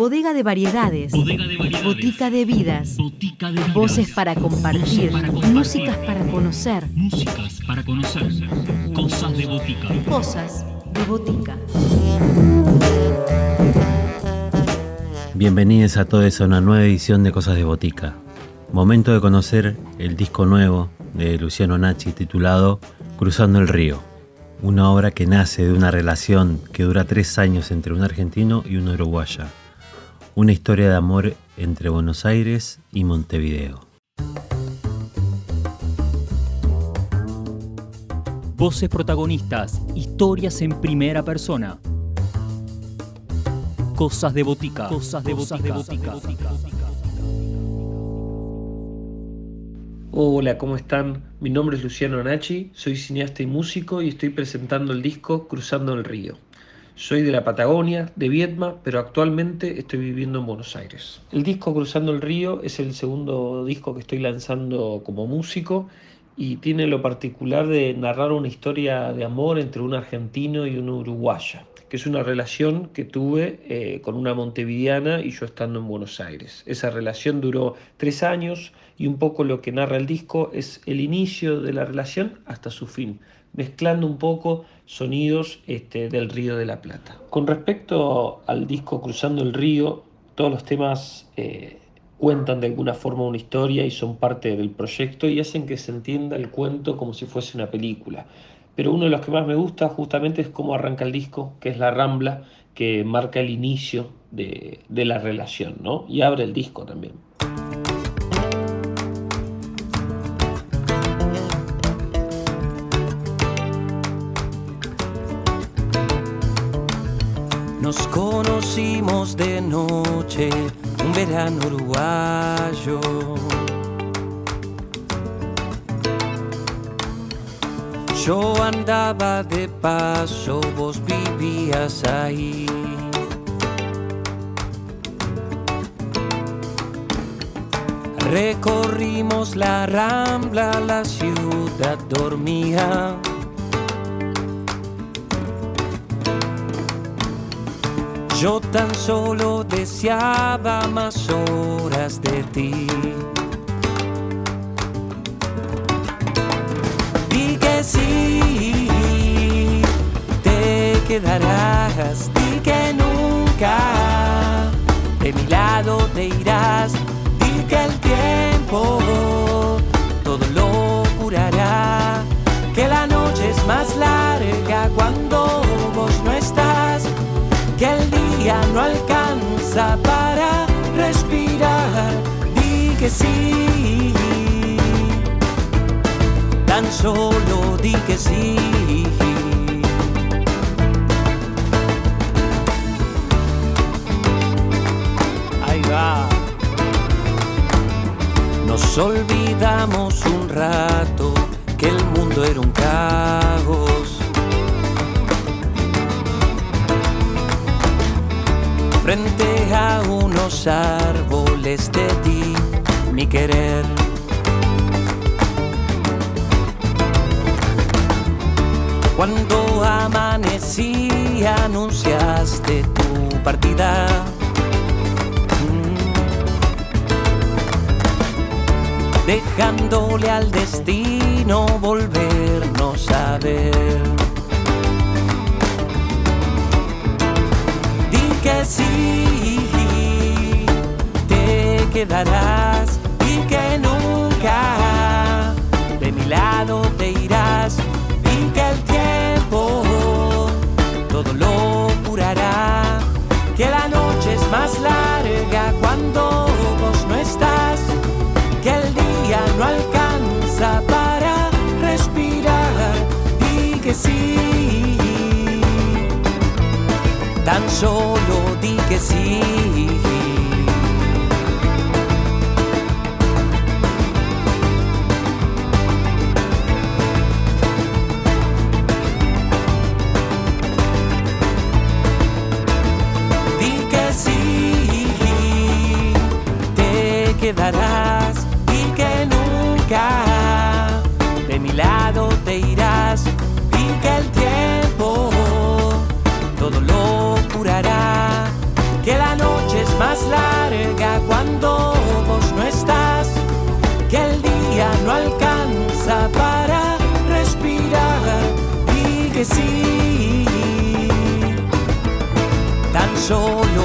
Bodega de variedades. Botica de vidas. Voces para compartir. Músicas para conocer. Músicas para conocer. Cosas de botica. Cosas de botica. Bienvenidos a todos a una nueva edición de Cosas de Botica. Momento de conocer el disco nuevo de Luciano Nachi titulado Cruzando el Río. Una obra que nace de una relación que dura tres años entre un argentino y una uruguaya. Una historia de amor entre Buenos Aires y Montevideo. Voces protagonistas, historias en primera persona. Cosas de botica. Cosas de botica. Hola, ¿cómo están? Mi nombre es Luciano Nachi, soy cineasta y músico y estoy presentando el disco Cruzando el Río. Soy de la Patagonia, de Viedma, pero actualmente estoy viviendo en Buenos Aires. El disco Cruzando el Río es el segundo disco que estoy lanzando como músico y tiene lo particular de narrar una historia de amor entre un argentino y una uruguaya que es una relación que tuve eh, con una montevideana y yo estando en Buenos Aires. Esa relación duró tres años y un poco lo que narra el disco es el inicio de la relación hasta su fin, mezclando un poco sonidos este, del Río de la Plata. Con respecto al disco Cruzando el Río, todos los temas eh, cuentan de alguna forma una historia y son parte del proyecto y hacen que se entienda el cuento como si fuese una película pero uno de los que más me gusta justamente es cómo arranca el disco, que es la rambla, que marca el inicio de, de la relación, ¿no? Y abre el disco también. Conocimos de noche, un verano uruguayo Yo andaba de paso, vos vivías ahí. Recorrimos la rambla, la ciudad dormía. Yo tan solo deseaba más horas de ti. sí, te quedarás, sí tan solo di que sí. Ahí va. Nos olvidamos un rato que el mundo era un caos. Frente a unos árboles de ti, mi querer Cuando amanecí anunciaste tu partida. Mm. Dejándole al destino volvernos a ver. Di que sí, te quedarás que nunca. De mi lado te irás que el tiempo todo lo curará, que la noche es más larga cuando vos no estás, que el día no alcanza para respirar y que sí, tan solo di que sí. Solo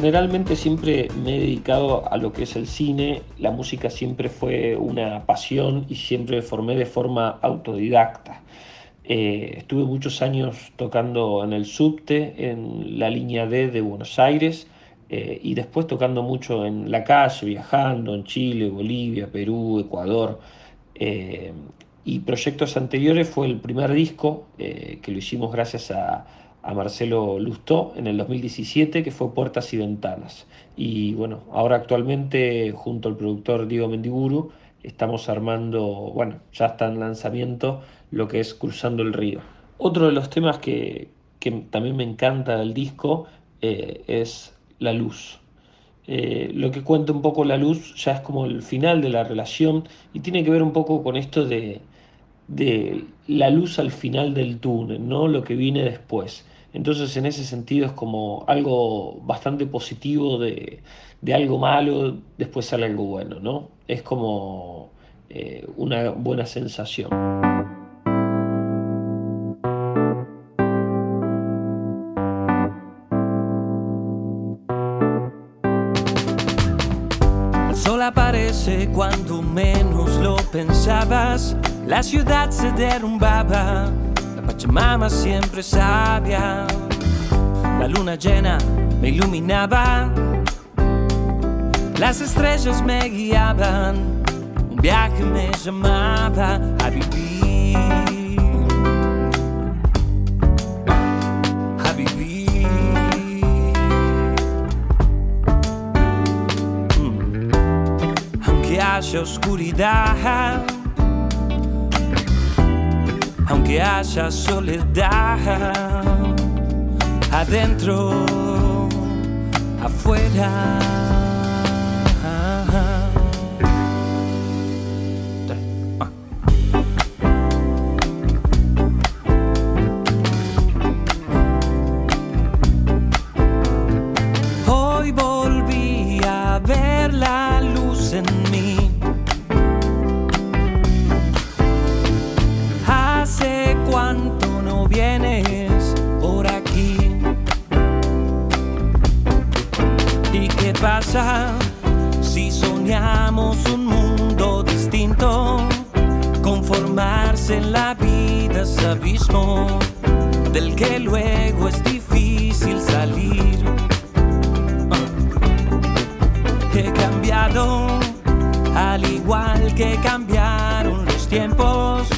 Generalmente siempre me he dedicado a lo que es el cine, la música siempre fue una pasión y siempre me formé de forma autodidacta. Eh, estuve muchos años tocando en el subte, en la línea D de Buenos Aires, eh, y después tocando mucho en la calle, viajando en Chile, Bolivia, Perú, Ecuador. Eh, y proyectos anteriores fue el primer disco que lo hicimos gracias a, a Marcelo Lustó en el 2017, que fue Puertas y Ventanas. Y bueno, ahora actualmente junto al productor Diego Mendiguru estamos armando, bueno, ya está en lanzamiento lo que es Cruzando el Río. Otro de los temas que, también me encanta del disco eh, es la luz. Eh, lo que cuenta un poco la luz ya es como el final de la relación y tiene que ver un poco con esto de, de la luz al final del túnel, ¿no? Lo que viene después. Entonces, en ese sentido es como algo bastante positivo de, algo malo, después sale algo bueno, ¿no? Es como eh, una buena sensación. El sol aparece cuando menos lo pensabas la ciudad se derrumbaba, la Pachamama siempre sabia. La luna llena me iluminaba, las estrellas me guiaban, un viaje me llamaba a vivir. A vivir. Mm. Aunque haya oscuridad aunque haya soledad adentro, afuera. Si soñamos un mundo distinto? Conformarse en la vida es abismo del que luego es difícil salir. He cambiado al igual que cambiaron los tiempos.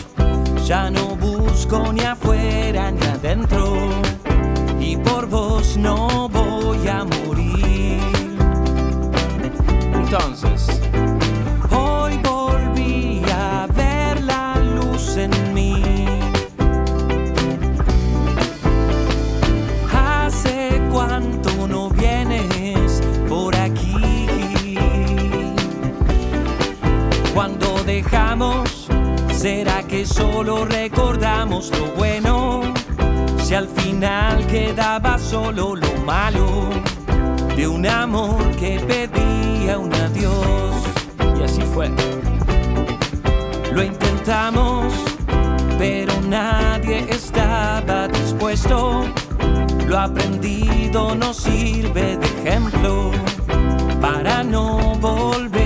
Ya no busco ni afuera ni adentro y por vos no Entonces, hoy volví a ver la luz en mí. Hace cuánto no vienes por aquí. Cuando dejamos, ¿será que solo recordamos lo bueno? Si al final quedaba solo lo malo de un amor que pedía Lo intentamos, pero nadie estaba dispuesto. Lo aprendido nos sirve de ejemplo para no volver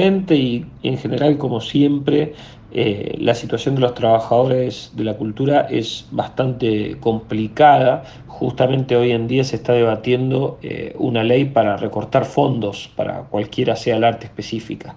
Y en general como siempre, eh, la situación de los trabajadores de la cultura es bastante complicada. Justamente hoy en día se está debatiendo eh, una ley para recortar fondos para cualquiera sea el arte específica.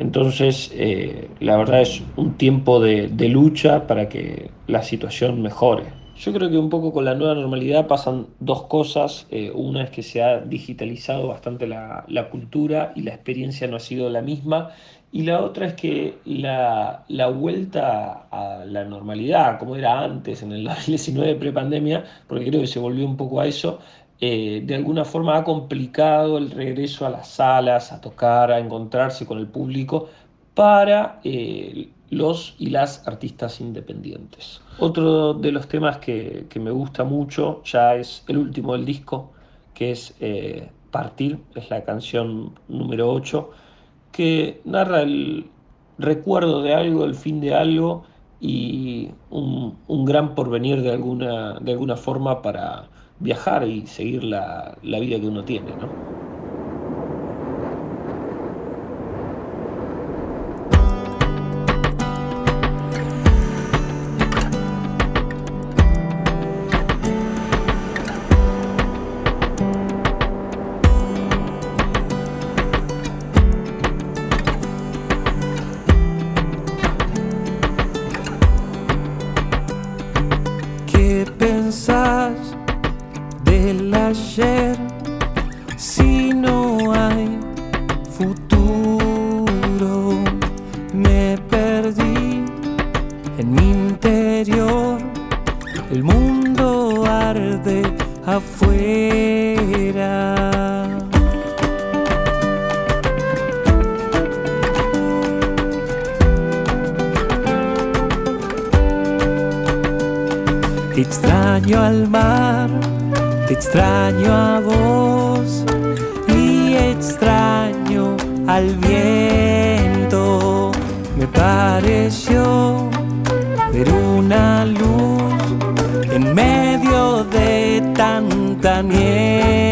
Entonces, eh, la verdad es un tiempo de, lucha para que la situación mejore. Yo creo que un poco con la nueva normalidad pasan dos cosas. una es que se ha digitalizado bastante la, la, cultura y la experiencia no ha sido la misma. Y la otra es que la, vuelta a la normalidad, como era antes, en el 2019 prepandemia, porque creo que se volvió un poco a eso, eh, de alguna forma ha complicado el regreso a las salas, a tocar, a encontrarse con el público para eh, los y las artistas independientes. Otro de los temas que, me gusta mucho ya es el último del disco, que es eh, Partir, es la canción número 8 que narra el recuerdo de algo, el fin de algo y un, gran porvenir de alguna, de alguna forma para viajar y seguir la, la vida que uno tiene. ¿no? Te extraño al mar, te extraño a vos y extraño al viento. Me pareció ver una luz en medio de tanta nieve.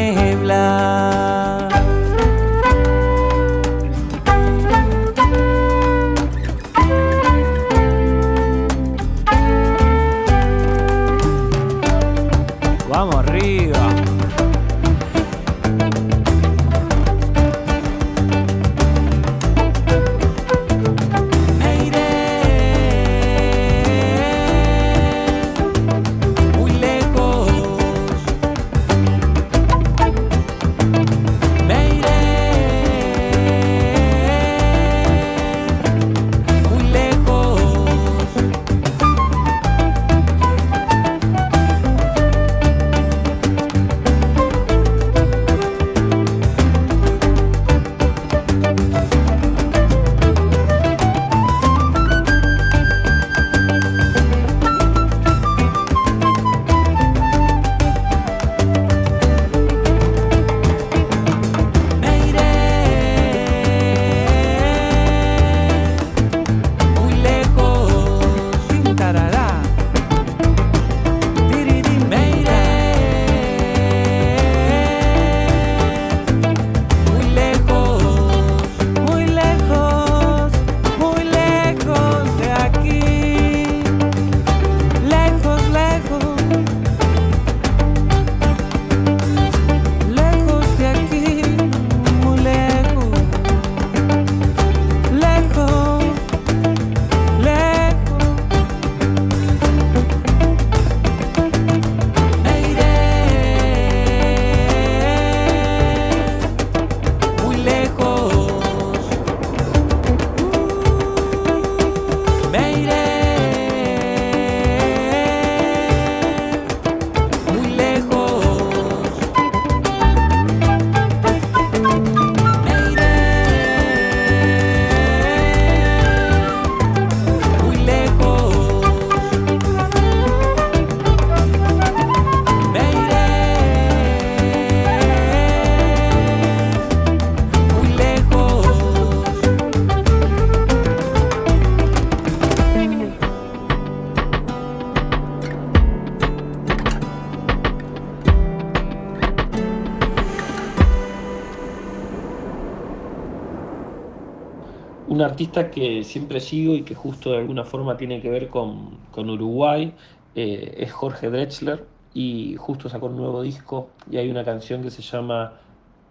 Artista que siempre sigo y que justo de alguna forma tiene que ver con, Uruguay eh, es Jorge Drexler y justo sacó un nuevo disco y hay una canción que se llama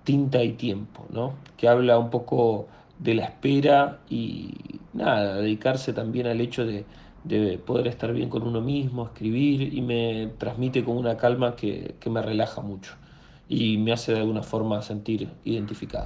Tinta y Tiempo, ¿no? que habla un poco de la espera y nada, dedicarse también al hecho de, de poder estar bien con uno mismo, escribir y me transmite con una calma que, que me relaja mucho y me hace de alguna forma sentir identificado.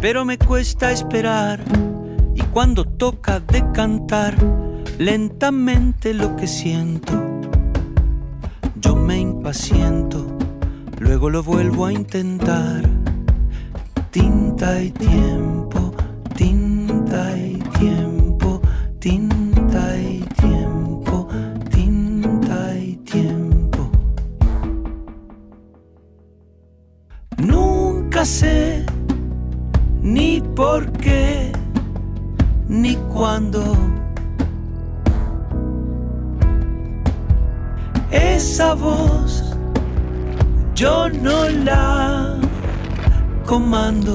Pero me cuesta esperar y cuando toca decantar lentamente lo que siento, yo me impaciento, luego lo vuelvo a intentar. Tinta y tiempo, tinta y tiempo, tinta y tiempo, tinta y tiempo. Nunca sé por qué, ni cuándo. Esa voz yo no la comando.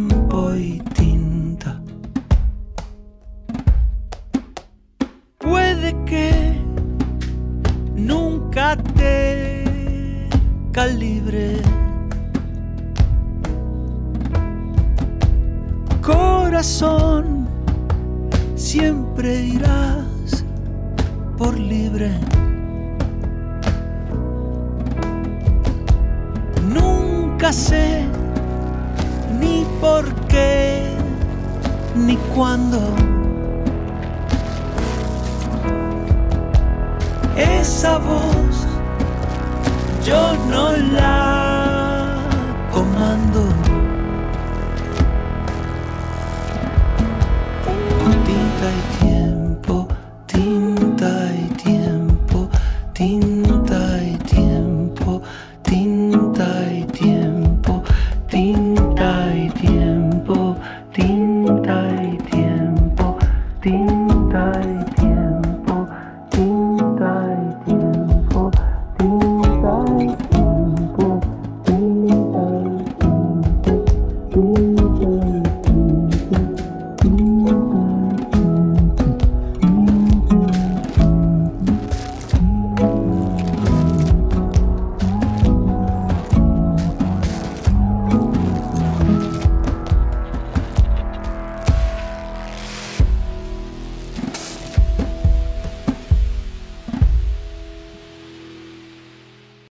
Corazón, siempre irás por libre. Nunca sé ni por qué ni cuándo. esa voz yo no la comando. Tinta y tiempo, tinta y tiempo,